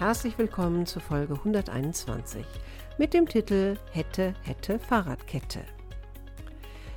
Herzlich willkommen zur Folge 121 mit dem Titel Hätte, hätte, Fahrradkette.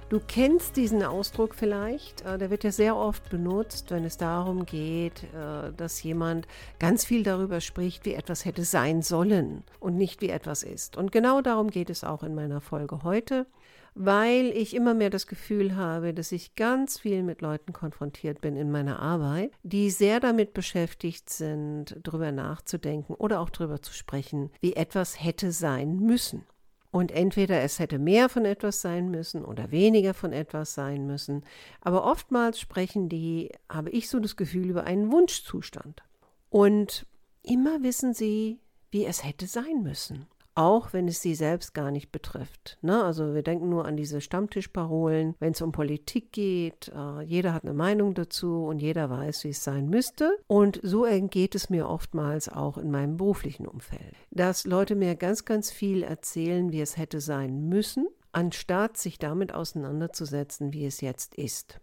Du kennst diesen Ausdruck vielleicht, äh, der wird ja sehr oft benutzt, wenn es darum geht, äh, dass jemand ganz viel darüber spricht, wie etwas hätte sein sollen und nicht wie etwas ist. Und genau darum geht es auch in meiner Folge heute weil ich immer mehr das Gefühl habe, dass ich ganz viel mit Leuten konfrontiert bin in meiner Arbeit, die sehr damit beschäftigt sind, darüber nachzudenken oder auch darüber zu sprechen, wie etwas hätte sein müssen. Und entweder es hätte mehr von etwas sein müssen oder weniger von etwas sein müssen. Aber oftmals sprechen die, habe ich so das Gefühl, über einen Wunschzustand. Und immer wissen sie, wie es hätte sein müssen auch wenn es sie selbst gar nicht betrifft. Ne? Also wir denken nur an diese Stammtischparolen, wenn es um Politik geht. Äh, jeder hat eine Meinung dazu und jeder weiß, wie es sein müsste. Und so geht es mir oftmals auch in meinem beruflichen Umfeld, dass Leute mir ganz, ganz viel erzählen, wie es hätte sein müssen, anstatt sich damit auseinanderzusetzen, wie es jetzt ist.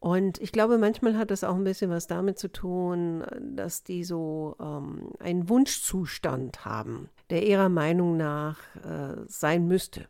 Und ich glaube, manchmal hat das auch ein bisschen was damit zu tun, dass die so ähm, einen Wunschzustand haben, der ihrer Meinung nach äh, sein müsste.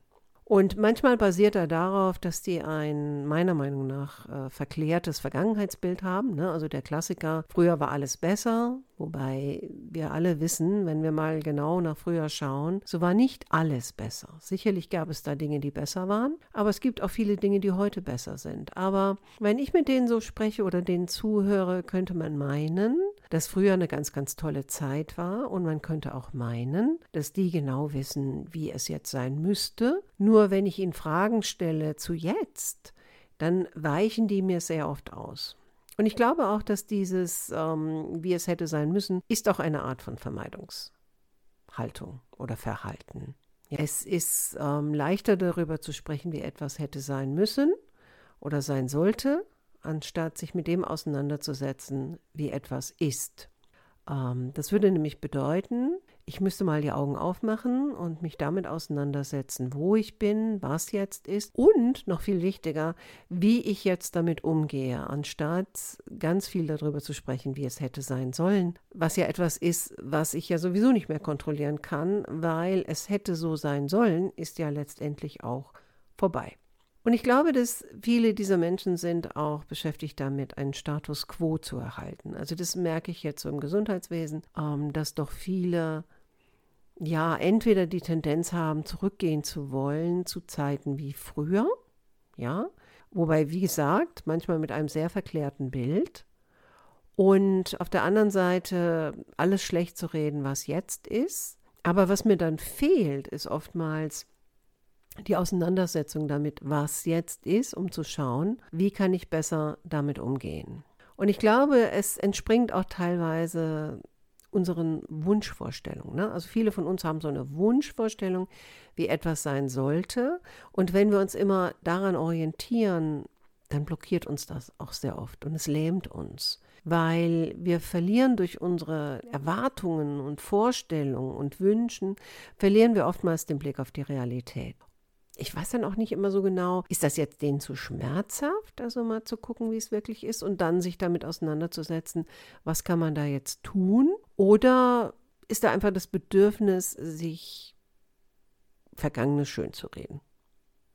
Und manchmal basiert er darauf, dass die ein, meiner Meinung nach, äh, verklärtes Vergangenheitsbild haben. Ne? Also der Klassiker, früher war alles besser, wobei wir alle wissen, wenn wir mal genau nach früher schauen, so war nicht alles besser. Sicherlich gab es da Dinge, die besser waren, aber es gibt auch viele Dinge, die heute besser sind. Aber wenn ich mit denen so spreche oder denen zuhöre, könnte man meinen, dass früher eine ganz, ganz tolle Zeit war und man könnte auch meinen, dass die genau wissen, wie es jetzt sein müsste. Nur wenn ich ihnen Fragen stelle zu jetzt, dann weichen die mir sehr oft aus. Und ich glaube auch, dass dieses, ähm, wie es hätte sein müssen, ist auch eine Art von Vermeidungshaltung oder Verhalten. Es ist ähm, leichter darüber zu sprechen, wie etwas hätte sein müssen oder sein sollte, anstatt sich mit dem auseinanderzusetzen, wie etwas ist. Ähm, das würde nämlich bedeuten, ich müsste mal die Augen aufmachen und mich damit auseinandersetzen, wo ich bin, was jetzt ist und noch viel wichtiger, wie ich jetzt damit umgehe, anstatt ganz viel darüber zu sprechen, wie es hätte sein sollen, was ja etwas ist, was ich ja sowieso nicht mehr kontrollieren kann, weil es hätte so sein sollen, ist ja letztendlich auch vorbei. Und ich glaube, dass viele dieser Menschen sind auch beschäftigt damit, einen Status quo zu erhalten. Also das merke ich jetzt so im Gesundheitswesen, ähm, dass doch viele ja entweder die Tendenz haben, zurückgehen zu wollen zu Zeiten wie früher, ja, wobei, wie gesagt, manchmal mit einem sehr verklärten Bild. Und auf der anderen Seite alles schlecht zu reden, was jetzt ist. Aber was mir dann fehlt, ist oftmals die Auseinandersetzung damit, was jetzt ist, um zu schauen, wie kann ich besser damit umgehen. Und ich glaube, es entspringt auch teilweise unseren Wunschvorstellungen. Ne? Also viele von uns haben so eine Wunschvorstellung, wie etwas sein sollte. Und wenn wir uns immer daran orientieren, dann blockiert uns das auch sehr oft und es lähmt uns, weil wir verlieren durch unsere Erwartungen und Vorstellungen und Wünschen, verlieren wir oftmals den Blick auf die Realität ich weiß dann auch nicht immer so genau, ist das jetzt denen zu schmerzhaft, also mal zu gucken, wie es wirklich ist und dann sich damit auseinanderzusetzen, was kann man da jetzt tun? Oder ist da einfach das Bedürfnis, sich Vergangenes schön zu reden?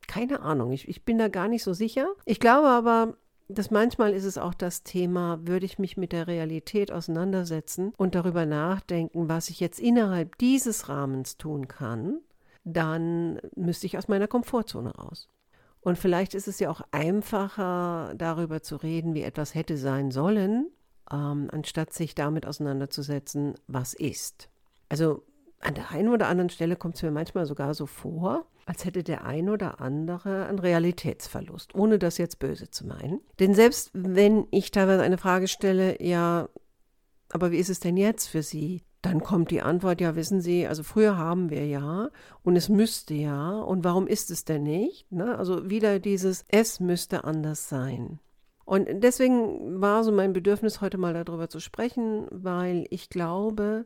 Keine Ahnung, ich, ich bin da gar nicht so sicher. Ich glaube aber, dass manchmal ist es auch das Thema, würde ich mich mit der Realität auseinandersetzen und darüber nachdenken, was ich jetzt innerhalb dieses Rahmens tun kann, dann müsste ich aus meiner Komfortzone raus. Und vielleicht ist es ja auch einfacher, darüber zu reden, wie etwas hätte sein sollen, ähm, anstatt sich damit auseinanderzusetzen, was ist. Also an der einen oder anderen Stelle kommt es mir manchmal sogar so vor, als hätte der ein oder andere einen Realitätsverlust, ohne das jetzt böse zu meinen. Denn selbst wenn ich teilweise eine Frage stelle, ja, aber wie ist es denn jetzt für Sie? Dann kommt die Antwort, ja, wissen Sie, also früher haben wir ja und es müsste ja und warum ist es denn nicht? Ne? Also wieder dieses, es müsste anders sein. Und deswegen war so mein Bedürfnis, heute mal darüber zu sprechen, weil ich glaube,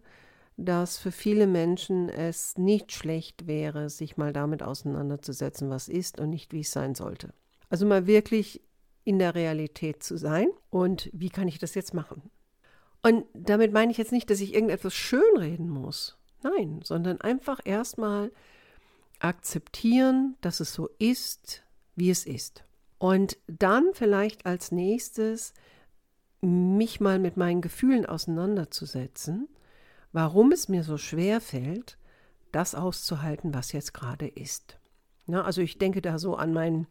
dass für viele Menschen es nicht schlecht wäre, sich mal damit auseinanderzusetzen, was ist und nicht, wie es sein sollte. Also mal wirklich in der Realität zu sein und wie kann ich das jetzt machen? Und damit meine ich jetzt nicht, dass ich irgendetwas schönreden muss. Nein, sondern einfach erstmal akzeptieren, dass es so ist, wie es ist. Und dann vielleicht als nächstes mich mal mit meinen Gefühlen auseinanderzusetzen, warum es mir so schwer fällt, das auszuhalten, was jetzt gerade ist. Ja, also ich denke da so an mein,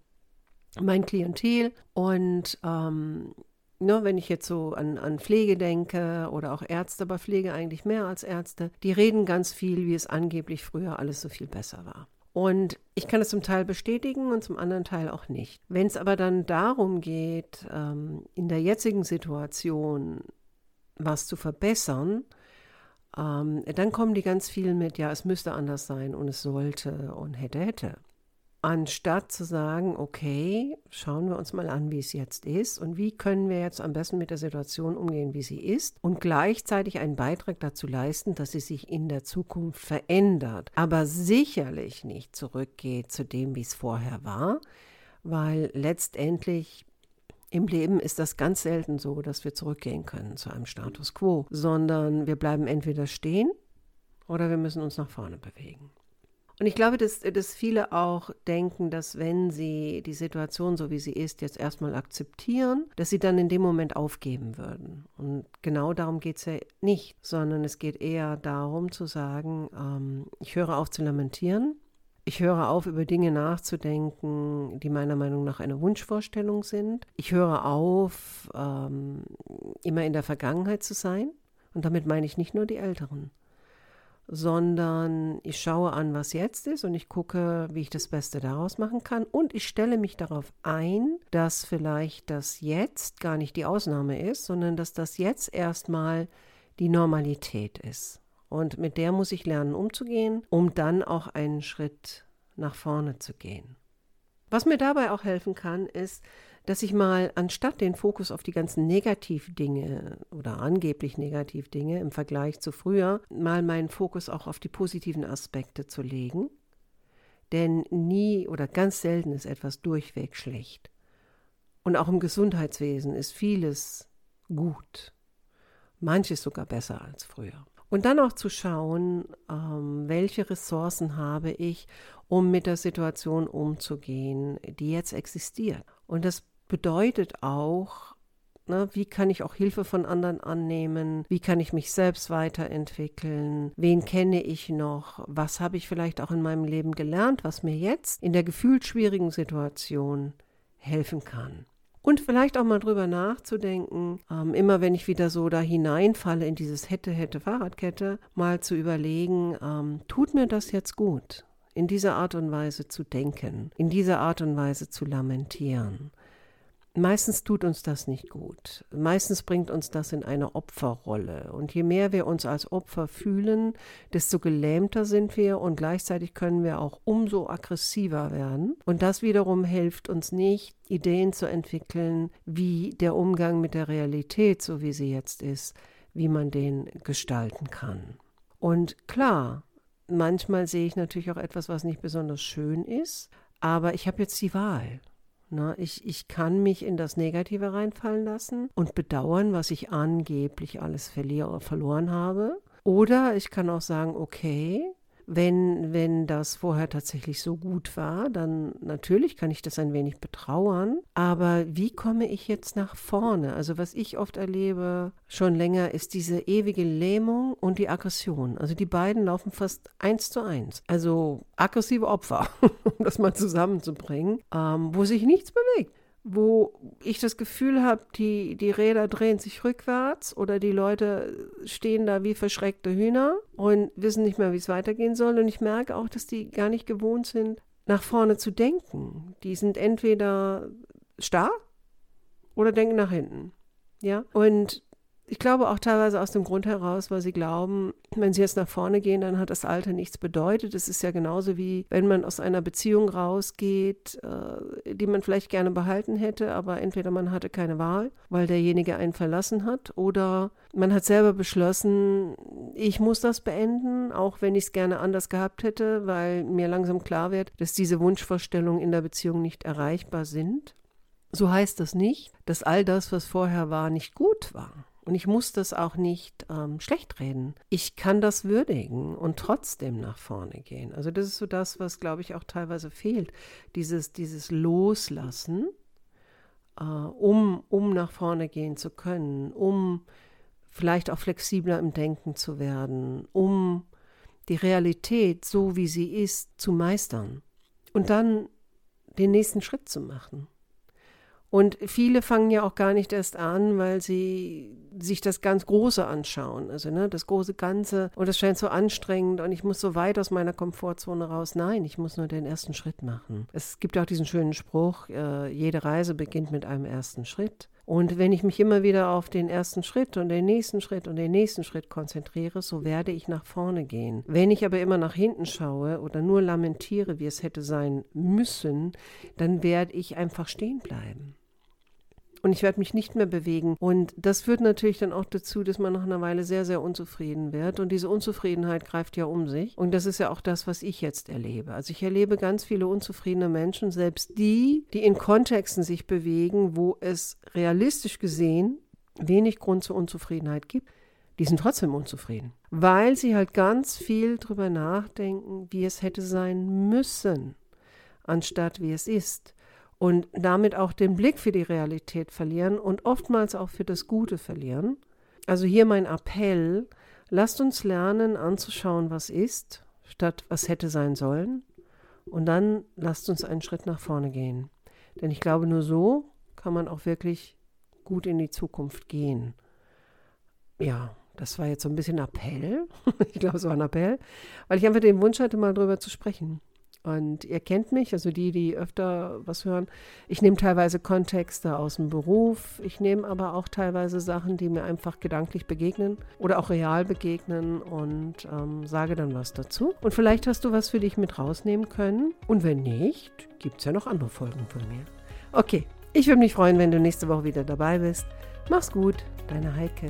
mein Klientel und ähm, Ne, wenn ich jetzt so an, an Pflege denke oder auch Ärzte, aber Pflege eigentlich mehr als Ärzte, die reden ganz viel, wie es angeblich früher alles so viel besser war. Und ich kann es zum Teil bestätigen und zum anderen Teil auch nicht. Wenn es aber dann darum geht, ähm, in der jetzigen Situation was zu verbessern, ähm, dann kommen die ganz viel mit, ja, es müsste anders sein und es sollte und hätte, hätte anstatt zu sagen, okay, schauen wir uns mal an, wie es jetzt ist und wie können wir jetzt am besten mit der Situation umgehen, wie sie ist und gleichzeitig einen Beitrag dazu leisten, dass sie sich in der Zukunft verändert, aber sicherlich nicht zurückgeht zu dem, wie es vorher war, weil letztendlich im Leben ist das ganz selten so, dass wir zurückgehen können zu einem Status quo, sondern wir bleiben entweder stehen oder wir müssen uns nach vorne bewegen. Und ich glaube, dass, dass viele auch denken, dass wenn sie die Situation so wie sie ist, jetzt erstmal akzeptieren, dass sie dann in dem Moment aufgeben würden. Und genau darum geht es ja nicht, sondern es geht eher darum zu sagen, ähm, ich höre auf zu lamentieren. Ich höre auf, über Dinge nachzudenken, die meiner Meinung nach eine Wunschvorstellung sind. Ich höre auf, ähm, immer in der Vergangenheit zu sein. Und damit meine ich nicht nur die Älteren sondern ich schaue an, was jetzt ist und ich gucke, wie ich das Beste daraus machen kann und ich stelle mich darauf ein, dass vielleicht das jetzt gar nicht die Ausnahme ist, sondern dass das jetzt erstmal die Normalität ist. Und mit der muss ich lernen umzugehen, um dann auch einen Schritt nach vorne zu gehen. Was mir dabei auch helfen kann, ist, dass ich mal anstatt den Fokus auf die ganzen Negativdinge oder angeblich Negativdinge im Vergleich zu früher, mal meinen Fokus auch auf die positiven Aspekte zu legen. Denn nie oder ganz selten ist etwas durchweg schlecht. Und auch im Gesundheitswesen ist vieles gut. Manches sogar besser als früher. Und dann auch zu schauen, ähm, welche Ressourcen habe ich, um mit der Situation umzugehen, die jetzt existiert. Und das bedeutet auch, ne, wie kann ich auch Hilfe von anderen annehmen? Wie kann ich mich selbst weiterentwickeln? Wen kenne ich noch? Was habe ich vielleicht auch in meinem Leben gelernt, was mir jetzt in der gefühlt schwierigen Situation helfen kann? Und vielleicht auch mal drüber nachzudenken, ähm, immer wenn ich wieder so da hineinfalle in dieses hätte, hätte, Fahrradkette, mal zu überlegen, ähm, tut mir das jetzt gut? In dieser Art und Weise zu denken, in dieser Art und Weise zu lamentieren. Meistens tut uns das nicht gut. Meistens bringt uns das in eine Opferrolle. Und je mehr wir uns als Opfer fühlen, desto gelähmter sind wir und gleichzeitig können wir auch umso aggressiver werden. Und das wiederum hilft uns nicht, Ideen zu entwickeln, wie der Umgang mit der Realität, so wie sie jetzt ist, wie man den gestalten kann. Und klar, manchmal sehe ich natürlich auch etwas, was nicht besonders schön ist, aber ich habe jetzt die Wahl. Na, ich, ich kann mich in das Negative reinfallen lassen und bedauern, was ich angeblich alles verliere, verloren habe. Oder ich kann auch sagen, okay, wenn, wenn das vorher tatsächlich so gut war, dann natürlich kann ich das ein wenig betrauern. Aber wie komme ich jetzt nach vorne? Also was ich oft erlebe schon länger, ist diese ewige Lähmung und die Aggression. Also die beiden laufen fast eins zu eins. Also aggressive Opfer, um das mal zusammenzubringen, ähm, wo sich nichts bewegt wo ich das Gefühl habe, die, die Räder drehen sich rückwärts oder die Leute stehen da wie verschreckte Hühner und wissen nicht mehr, wie es weitergehen soll. Und ich merke auch, dass die gar nicht gewohnt sind, nach vorne zu denken. Die sind entweder starr oder denken nach hinten. Ja, und Ich glaube auch teilweise aus dem Grund heraus, weil sie glauben, wenn sie jetzt nach vorne gehen, dann hat das Alter nichts bedeutet. Es ist ja genauso wie, wenn man aus einer Beziehung rausgeht, äh, die man vielleicht gerne behalten hätte, aber entweder man hatte keine Wahl, weil derjenige einen verlassen hat, oder man hat selber beschlossen, ich muss das beenden, auch wenn ich es gerne anders gehabt hätte, weil mir langsam klar wird, dass diese Wunschvorstellungen in der Beziehung nicht erreichbar sind. So heißt das nicht, dass all das, was vorher war, nicht gut war. Und ich muss das auch nicht ähm, schlecht reden. Ich kann das würdigen und trotzdem nach vorne gehen. Also das ist so das, was, glaube ich, auch teilweise fehlt. Dieses, dieses Loslassen, äh, um, um nach vorne gehen zu können, um vielleicht auch flexibler im Denken zu werden, um die Realität so, wie sie ist, zu meistern. Und dann den nächsten Schritt zu machen. Und viele fangen ja auch gar nicht erst an, weil sie sich das ganz Große anschauen. Also ne, das große Ganze. Und das scheint so anstrengend und ich muss so weit aus meiner Komfortzone raus. Nein, ich muss nur den ersten Schritt machen. Es gibt auch diesen schönen Spruch, äh, jede Reise beginnt mit einem ersten Schritt. Und wenn ich mich immer wieder auf den ersten Schritt und den nächsten Schritt und den nächsten Schritt konzentriere, so werde ich nach vorne gehen. Wenn ich aber immer nach hinten schaue oder nur lamentiere, wie es hätte sein müssen, dann werde ich einfach stehen bleiben und ich werde mich nicht mehr bewegen. Und das führt natürlich dann auch dazu, dass man nach einer Weile sehr, sehr unzufrieden wird. Und diese Unzufriedenheit greift ja um sich. Und das ist ja auch das, was ich jetzt erlebe. Also ich erlebe ganz viele unzufriedene Menschen, selbst die, die in Kontexten sich bewegen, wo es realistisch gesehen wenig Grund zur Unzufriedenheit gibt. Die sind trotzdem unzufrieden, weil sie halt ganz viel drüber nachdenken, wie es hätte sein müssen, anstatt wie es ist und damit auch den Blick für die Realität verlieren und oftmals auch für das Gute verlieren. Also hier mein Appell, lasst uns lernen anzuschauen, was ist, statt was hätte sein sollen. Und dann lasst uns einen Schritt nach vorne gehen. Denn ich glaube, nur so kann man auch wirklich gut in die Zukunft gehen. Ja, das war jetzt so ein bisschen Appell. ich glaube, es war ein Appell, weil ich einfach den Wunsch hatte, mal drüber zu sprechen. Und ihr kennt mich, also die, die öfter was hören. Ich nehme teilweise Kontexte aus dem Beruf. Ich nehme aber auch teilweise Sachen, die mir einfach gedanklich begegnen oder auch real begegnen und ähm, sage dann was dazu. Und vielleicht hast du was für dich mit rausnehmen können. Und wenn nicht, gibt es ja noch andere Folgen von mir. Okay, ich würde mich freuen, wenn du nächste Woche wieder dabei bist. Mach's gut, deine Heike.